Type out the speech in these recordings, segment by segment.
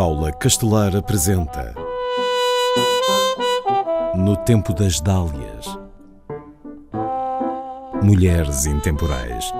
Paula Castelar apresenta No Tempo das Dálias Mulheres Intemporais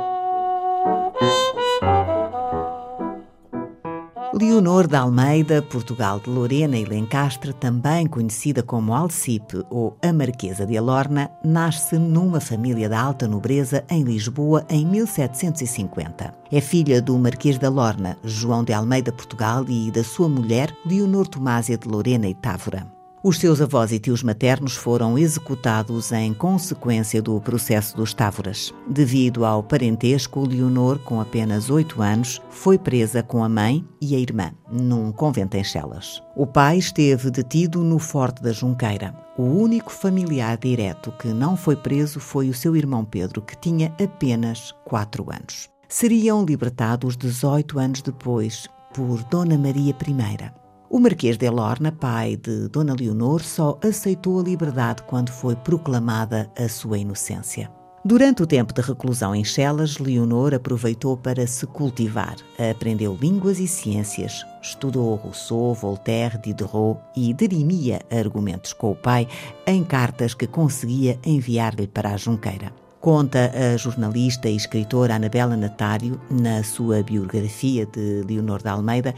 Leonor de Almeida, Portugal de Lorena e Lencastre, também conhecida como Alcipe ou a Marquesa de Alorna, nasce numa família da alta nobreza em Lisboa em 1750. É filha do Marquês de Alorna, João de Almeida Portugal, e da sua mulher, Leonor Tomásia de Lorena e Távora. Os seus avós e tios maternos foram executados em consequência do processo dos Távoras. Devido ao parentesco, Leonor, com apenas oito anos, foi presa com a mãe e a irmã, num convento em Chelas. O pai esteve detido no Forte da Junqueira. O único familiar direto que não foi preso foi o seu irmão Pedro, que tinha apenas quatro anos. Seriam libertados 18 anos depois por Dona Maria I. O Marquês de Lorna, pai de Dona Leonor, só aceitou a liberdade quando foi proclamada a sua inocência. Durante o tempo de reclusão em Chelas, Leonor aproveitou para se cultivar. Aprendeu línguas e ciências, estudou Rousseau, Voltaire, Diderot e dirimia argumentos com o pai em cartas que conseguia enviar-lhe para a Junqueira. Conta a jornalista e escritora Anabela Natário, na sua biografia de Leonor de Almeida,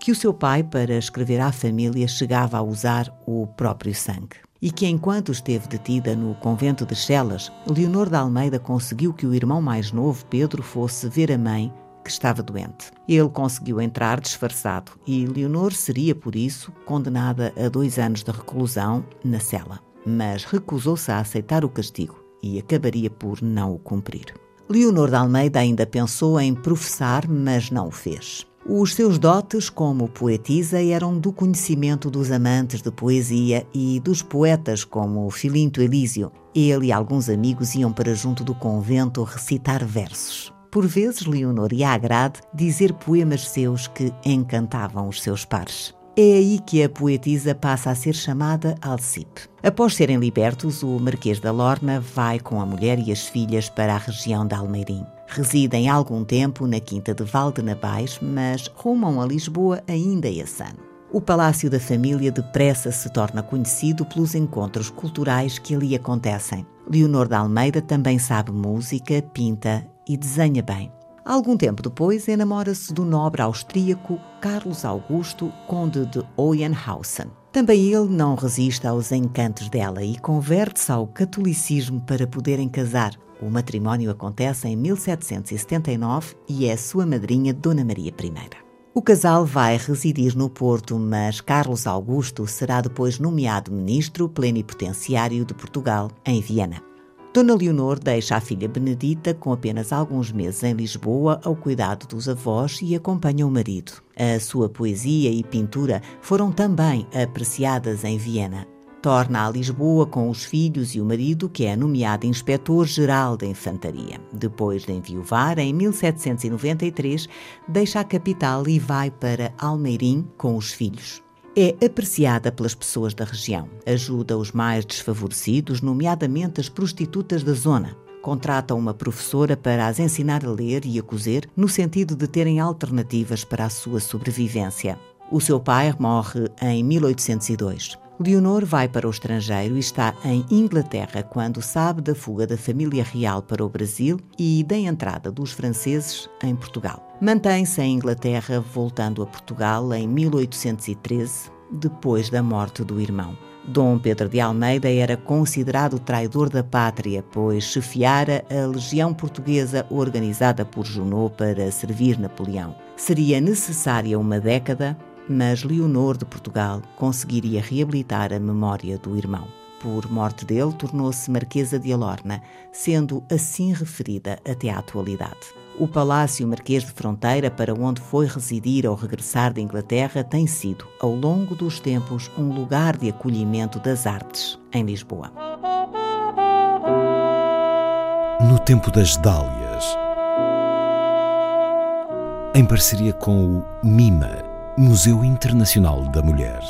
que o seu pai, para escrever à família, chegava a usar o próprio sangue. E que, enquanto esteve detida no convento de Chelas, Leonor de Almeida conseguiu que o irmão mais novo, Pedro, fosse ver a mãe, que estava doente. Ele conseguiu entrar disfarçado e Leonor seria, por isso, condenada a dois anos de reclusão na cela. Mas recusou-se a aceitar o castigo e acabaria por não o cumprir. Leonor de Almeida ainda pensou em professar, mas não o fez. Os seus dotes como poetisa eram do conhecimento dos amantes de poesia e dos poetas como Filinto Elísio. Ele e alguns amigos iam para junto do convento recitar versos. Por vezes, Leonor ia à grade dizer poemas seus que encantavam os seus pares. É aí que a poetisa passa a ser chamada Alcipe. Após serem libertos, o Marquês da Lorna vai com a mulher e as filhas para a região de Almeirim. Residem algum tempo na quinta de Valdenabais, mas rumam a Lisboa ainda esse ano. O Palácio da Família depressa se torna conhecido pelos encontros culturais que ali acontecem. Leonor de Almeida também sabe música, pinta e desenha bem. Algum tempo depois, enamora-se do nobre austríaco Carlos Augusto, conde de Hohenhausen. Também ele não resiste aos encantos dela e converte-se ao catolicismo para poderem casar. O matrimónio acontece em 1779 e é sua madrinha Dona Maria I. O casal vai residir no Porto, mas Carlos Augusto será depois nomeado ministro plenipotenciário de Portugal em Viena. Dona Leonor deixa a filha Benedita com apenas alguns meses em Lisboa ao cuidado dos avós e acompanha o marido. A sua poesia e pintura foram também apreciadas em Viena. Torna a Lisboa com os filhos e o marido, que é nomeado inspetor-geral da infantaria. Depois de enviuvar, em 1793, deixa a capital e vai para Almeirim com os filhos é apreciada pelas pessoas da região. Ajuda os mais desfavorecidos, nomeadamente as prostitutas da zona. Contrata uma professora para as ensinar a ler e a cozer, no sentido de terem alternativas para a sua sobrevivência. O seu pai morre em 1802. Leonor vai para o estrangeiro e está em Inglaterra quando sabe da fuga da família real para o Brasil e da entrada dos franceses em Portugal. Mantém-se em Inglaterra, voltando a Portugal em 1813, depois da morte do irmão. Dom Pedro de Almeida era considerado traidor da pátria, pois chefiara a legião portuguesa organizada por Junot para servir Napoleão. Seria necessária uma década mas Leonor de Portugal conseguiria reabilitar a memória do irmão. Por morte dele, tornou-se Marquesa de Alorna, sendo assim referida até à atualidade. O Palácio Marquês de Fronteira, para onde foi residir ao regressar da Inglaterra, tem sido, ao longo dos tempos, um lugar de acolhimento das artes, em Lisboa. No tempo das Dálias, em parceria com o MIMA Museu Internacional da Mulher.